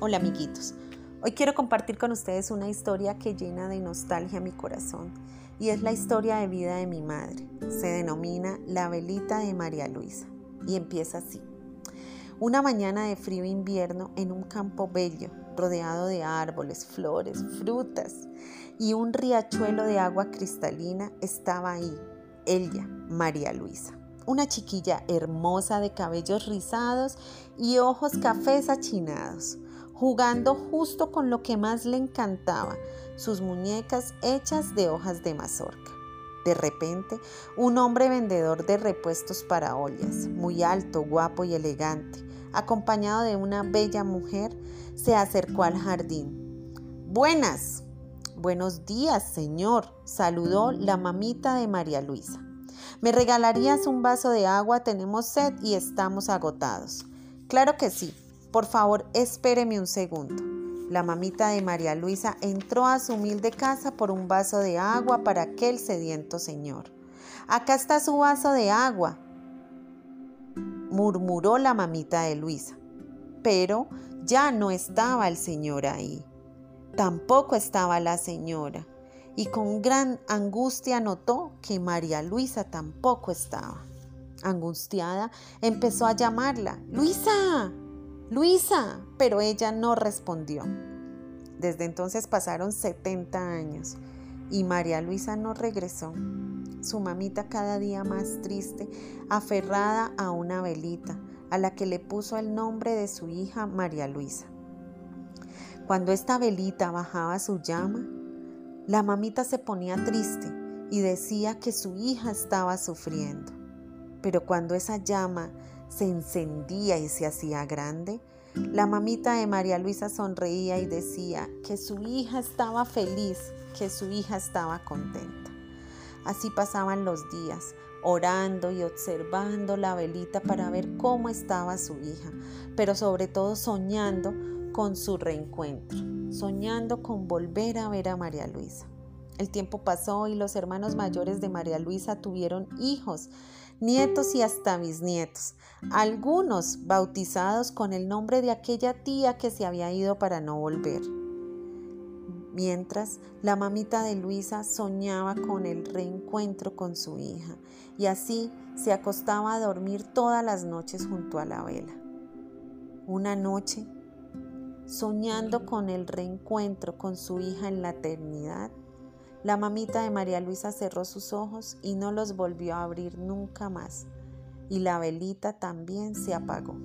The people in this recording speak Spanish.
Hola amiguitos, hoy quiero compartir con ustedes una historia que llena de nostalgia mi corazón y es la historia de vida de mi madre. Se denomina La velita de María Luisa y empieza así. Una mañana de frío invierno en un campo bello, rodeado de árboles, flores, frutas y un riachuelo de agua cristalina, estaba ahí, ella, María Luisa una chiquilla hermosa de cabellos rizados y ojos cafés achinados, jugando justo con lo que más le encantaba, sus muñecas hechas de hojas de mazorca. De repente, un hombre vendedor de repuestos para ollas, muy alto, guapo y elegante, acompañado de una bella mujer, se acercó al jardín. Buenas. Buenos días, señor, saludó la mamita de María Luisa. ¿Me regalarías un vaso de agua? Tenemos sed y estamos agotados. Claro que sí, por favor, espéreme un segundo. La mamita de María Luisa entró a su humilde casa por un vaso de agua para aquel sediento señor. Acá está su vaso de agua, murmuró la mamita de Luisa. Pero ya no estaba el señor ahí. Tampoco estaba la señora. Y con gran angustia notó que María Luisa tampoco estaba. Angustiada, empezó a llamarla. Luisa, Luisa, pero ella no respondió. Desde entonces pasaron 70 años y María Luisa no regresó. Su mamita cada día más triste, aferrada a una velita, a la que le puso el nombre de su hija María Luisa. Cuando esta velita bajaba su llama, la mamita se ponía triste y decía que su hija estaba sufriendo. Pero cuando esa llama se encendía y se hacía grande, la mamita de María Luisa sonreía y decía que su hija estaba feliz, que su hija estaba contenta. Así pasaban los días, orando y observando la velita para ver cómo estaba su hija, pero sobre todo soñando con su reencuentro, soñando con volver a ver a María Luisa. El tiempo pasó y los hermanos mayores de María Luisa tuvieron hijos, nietos y hasta bisnietos, algunos bautizados con el nombre de aquella tía que se había ido para no volver. Mientras la mamita de Luisa soñaba con el reencuentro con su hija y así se acostaba a dormir todas las noches junto a la vela. Una noche, soñando con el reencuentro con su hija en la eternidad, la mamita de María Luisa cerró sus ojos y no los volvió a abrir nunca más, y la velita también se apagó.